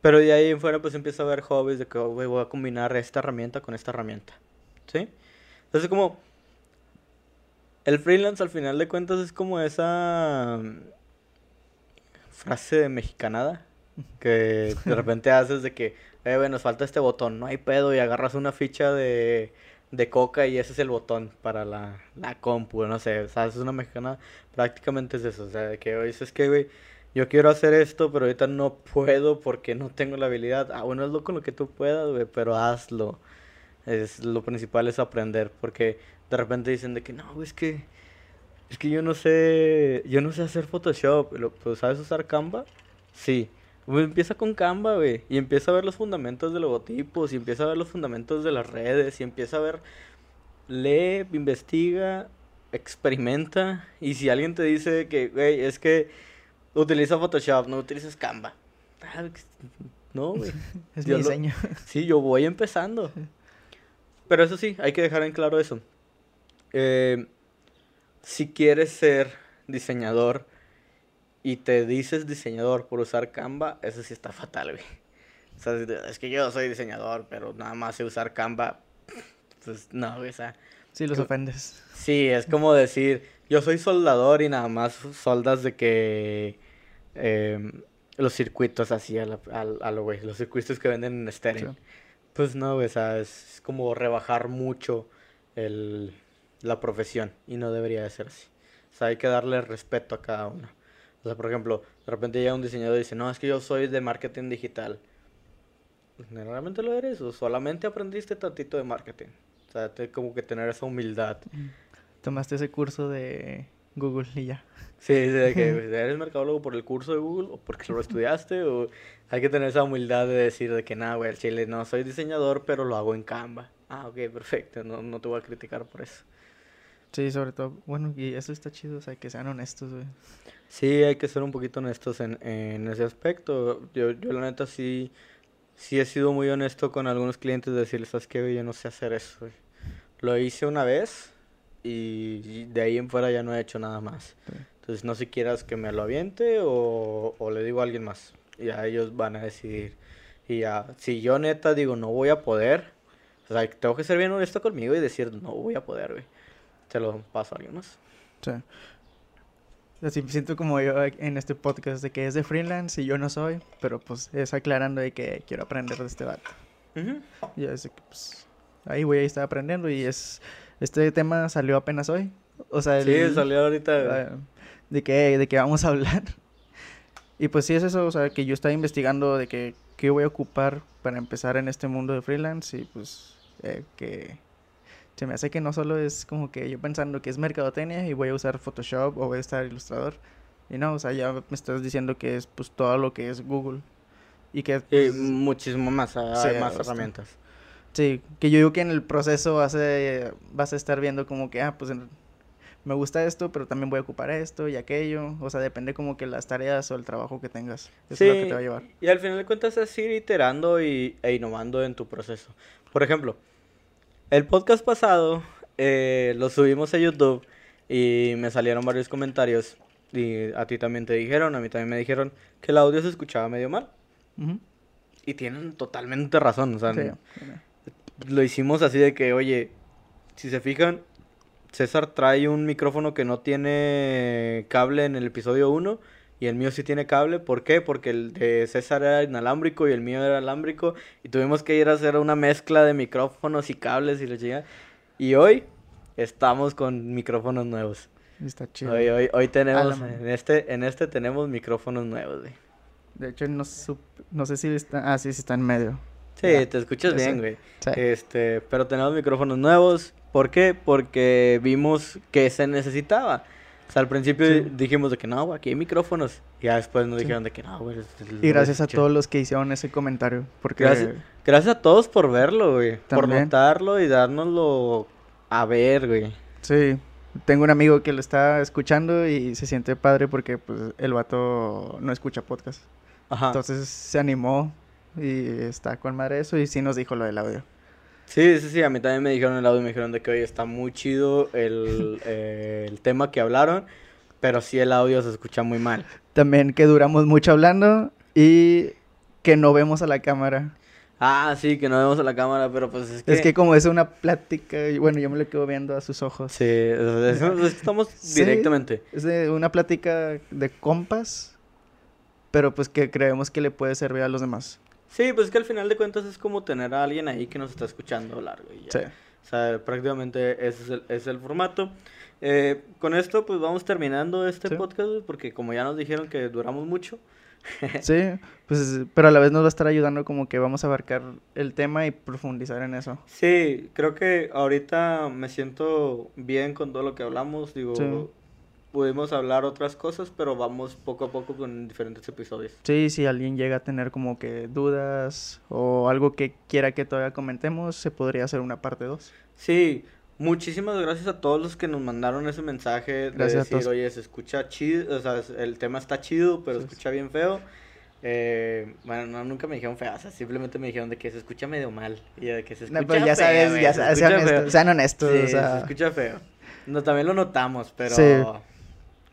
pero de ahí en fuera, pues empieza a haber hobbies de que voy a combinar esta herramienta con esta herramienta. ¿Sí? Entonces, como. El freelance al final de cuentas es como esa frase de mexicanada que de repente haces de que, eh, bueno, nos falta este botón, no hay pedo, y agarras una ficha de, de coca y ese es el botón para la, la compu, no sé, o sea, es una mexicana, prácticamente es eso, o sea, de que dices que, güey, yo quiero hacer esto, pero ahorita no puedo porque no tengo la habilidad. Ah, bueno, hazlo con lo que tú puedas, güey, pero hazlo. Es, lo principal es aprender, porque de repente dicen de que, no, es que es que yo no sé, yo no sé hacer Photoshop. ¿Pero sabes usar Canva? Sí. Pues empieza con Canva, güey. Y empieza a ver los fundamentos de logotipos. Y empieza a ver los fundamentos de las redes. Y empieza a ver. Lee, investiga, experimenta. Y si alguien te dice que, güey, es que utiliza Photoshop, no utilizas Canva. Ah, no, güey. es mi diseño. sí, yo voy empezando. Pero eso sí, hay que dejar en claro eso. Eh, si quieres ser diseñador y te dices diseñador por usar Canva, eso sí está fatal, güey. O sea, es que yo soy diseñador, pero nada más sé usar Canva, pues no, güey, o sea... Sí, los ofendes. Sí, es como decir, yo soy soldador y nada más soldas de que... Em, los circuitos así a, lo güey, los circuitos que venden en Steren. Pues no, o sea, es como rebajar mucho el, la profesión y no debería de ser así. O sea, hay que darle respeto a cada uno. O sea, por ejemplo, de repente llega un diseñador y dice, no, es que yo soy de marketing digital. ¿realmente lo eres? ¿O solamente aprendiste tantito de marketing? O sea, como que tener esa humildad. Tomaste ese curso de Google y ya. Sí, de que eres mercadólogo por el curso de Google o porque lo estudiaste o hay que tener esa humildad de decir de que nada, güey, chile, no soy diseñador, pero lo hago en Canva. Ah, ok, perfecto, no, no te voy a criticar por eso. Sí, sobre todo, bueno, y eso está chido, o sea, que sean honestos, güey. Sí, hay que ser un poquito honestos en, en ese aspecto. Yo, yo la neta sí, sí he sido muy honesto con algunos clientes de decirles, ¿sabes qué? Yo no sé hacer eso, güey. Lo hice una vez y de ahí en fuera ya no he hecho nada más. Entonces no sé si quieras que me lo aviente o, o le digo a alguien más. Y a ellos van a decidir. Y ya, si yo neta digo no voy a poder, o sea, tengo que ser bien honesto conmigo y decir no voy a poder, güey te lo paso a alguien más. Sí. Así siento como yo en este podcast de que es de freelance y yo no soy, pero pues es aclarando de que quiero aprender de este vato. Y así que pues ahí voy a estar aprendiendo y es este tema salió apenas hoy. O sea, sí, salió ahorita. Ah, de que de qué vamos a hablar. Y pues sí es eso, o sea, que yo estaba investigando de que qué voy a ocupar para empezar en este mundo de freelance y pues eh, que se me hace que no solo es como que yo pensando que es mercadotecnia y voy a usar Photoshop o voy a estar ilustrador. Y no, o sea, ya me estás diciendo que es pues todo lo que es Google. Y que... Pues, muchísimo más, hay más herramientas. Sí, que yo digo que en el proceso vas a, vas a estar viendo como que, ah, pues me gusta esto, pero también voy a ocupar esto y aquello. O sea, depende como que las tareas o el trabajo que tengas. Eso es lo que te va a llevar. Y al final de cuentas es ir iterando y, e innovando en tu proceso. Por ejemplo, el podcast pasado eh, lo subimos a YouTube y me salieron varios comentarios. Y a ti también te dijeron, a mí también me dijeron que el audio se escuchaba medio mal. Y tienen totalmente razón. O sea, lo hicimos así de que, oye, si se fijan, César trae un micrófono que no tiene cable en el episodio 1 y el mío sí tiene cable. ¿Por qué? Porque el de César era inalámbrico y el mío era alámbrico y tuvimos que ir a hacer una mezcla de micrófonos y cables y la Y hoy estamos con micrófonos nuevos. Está chido. Hoy, hoy, hoy tenemos, en este, en este tenemos micrófonos nuevos, güey. De hecho, no, no sé si está, ah, sí, sí está en medio. Sí, te escuchas bien, güey. Este, pero tenemos micrófonos nuevos. ¿Por qué? Porque vimos que se necesitaba. O sea, al principio dijimos de que no, aquí hay micrófonos. Y ya después nos dijeron de que no, güey. Y gracias a todos los que hicieron ese comentario. Porque... Gracias, a todos por verlo, güey. Por notarlo y dárnoslo a ver, güey. Sí. Tengo un amigo que lo está escuchando y se siente padre porque pues el vato no escucha podcast. Ajá. Entonces se animó y está con madre eso y sí nos dijo lo del audio. Sí, sí, sí, a mí también me dijeron el audio, me dijeron de que hoy está muy chido el, el tema que hablaron, pero sí el audio se escucha muy mal. También que duramos mucho hablando y que no vemos a la cámara. Ah, sí, que no vemos a la cámara, pero pues es que... Es que como es una plática, bueno, yo me lo quedo viendo a sus ojos. Sí, estamos directamente. Es de una plática de compas, pero pues que creemos que le puede servir a los demás. Sí, pues es que al final de cuentas es como tener a alguien ahí que nos está escuchando largo. Y ya. Sí. O sea, prácticamente ese es el, es el formato. Eh, con esto, pues vamos terminando este podcast, porque como ya nos dijeron que duramos mucho. sí, pues, pero a la vez nos va a estar ayudando como que vamos a abarcar el tema y profundizar en eso. Sí, creo que ahorita me siento bien con todo lo que hablamos. Digo, pudimos hablar otras cosas, pero vamos poco a poco con diferentes episodios. Sí, si alguien llega a tener como que dudas o algo que quiera que todavía comentemos, se podría hacer una parte 2. Sí, muchísimas gracias a todos los que nos mandaron ese mensaje de decir, oye, se escucha chido, o sea, el tema está chido, pero se escucha bien feo. Eh, bueno, no, nunca me dijeron feo, o sea, simplemente me dijeron de que se escucha medio mal. Y de que se escucha no, pero ya sabes, ya sabes, sean, honestos, sean honestos. Sí, se escucha feo. No, también lo notamos, pero...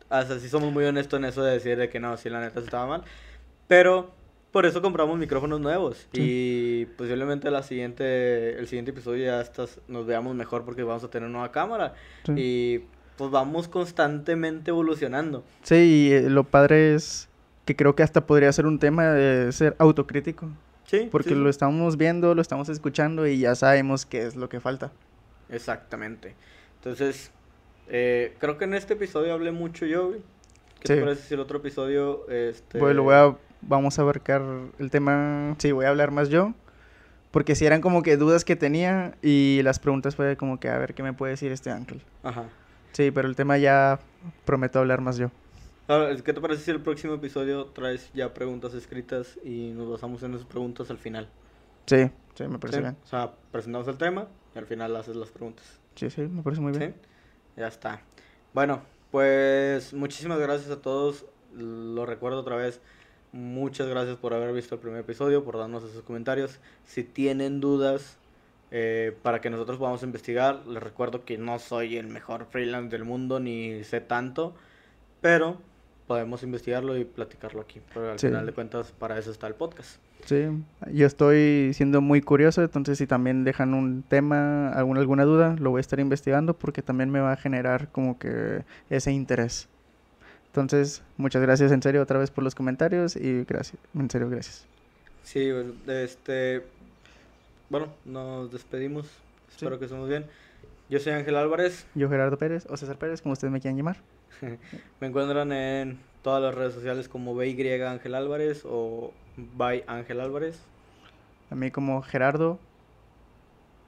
Sí. O sea, sí somos muy honestos en eso de decir de que no, si la neta estaba mal. Pero por eso compramos micrófonos nuevos. Y posiblemente la siguiente, el siguiente episodio ya estas, nos veamos mejor porque vamos a tener nueva cámara. Y pues vamos constantemente evolucionando. Sí, y eh, lo padre es que creo que hasta podría ser un tema de ser autocrítico. Sí. Porque lo estamos viendo, lo estamos escuchando y ya sabemos qué es lo que falta. Exactamente. Entonces, eh, creo que en este episodio hablé mucho yo, güey. ¿Qué te parece si el otro episodio, este... Bueno, voy a, vamos a abarcar el tema, sí, voy a hablar más yo. Porque si eran como que dudas que tenía y las preguntas fue como que a ver qué me puede decir este ángel. Ajá. Sí, pero el tema ya prometo hablar más yo. ¿Qué te parece si el próximo episodio traes ya preguntas escritas y nos basamos en esas preguntas al final? Sí, sí, me parece bien. O sea, presentamos el tema y al final haces las preguntas. Sí, sí, me parece muy bien. ¿Sí? Ya está. Bueno, pues muchísimas gracias a todos. Lo recuerdo otra vez. Muchas gracias por haber visto el primer episodio, por darnos esos comentarios. Si tienen dudas eh, para que nosotros podamos investigar, les recuerdo que no soy el mejor freelance del mundo ni sé tanto, pero podemos investigarlo y platicarlo aquí. Pero al final de cuentas, para eso está el podcast. Sí, yo estoy siendo muy curioso, entonces si también dejan un tema, alguna, alguna duda, lo voy a estar investigando porque también me va a generar como que ese interés. Entonces, muchas gracias en serio otra vez por los comentarios y gracias, en serio, gracias. Sí, este, bueno, nos despedimos. Espero que estemos bien. Yo soy Ángel Álvarez. Yo Gerardo Pérez o César Pérez, como ustedes me quieran llamar. me encuentran en todas las redes sociales como BY Ángel Álvarez o by Ángel Álvarez. A mí como Gerardo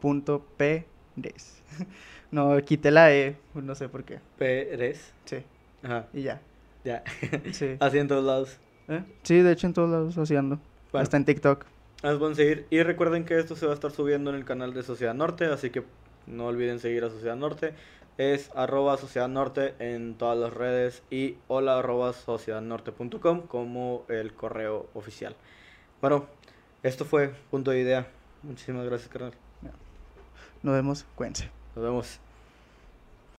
punto no, quité la E, no sé por qué. Pérez. Sí. Ajá. Y ya. Ya. sí. Así en todos lados. ¿Eh? Sí, de hecho en todos lados haciendo. Hasta en TikTok. Las pueden seguir. Y recuerden que esto se va a estar subiendo en el canal de Sociedad Norte, así que no olviden seguir a Sociedad Norte. Es arroba Sociedad Norte en todas las redes y hola arroba sociedadnorte.com como el correo oficial. Bueno, esto fue Punto de Idea. Muchísimas gracias, carnal. Nos vemos, cuídense. Nos vemos.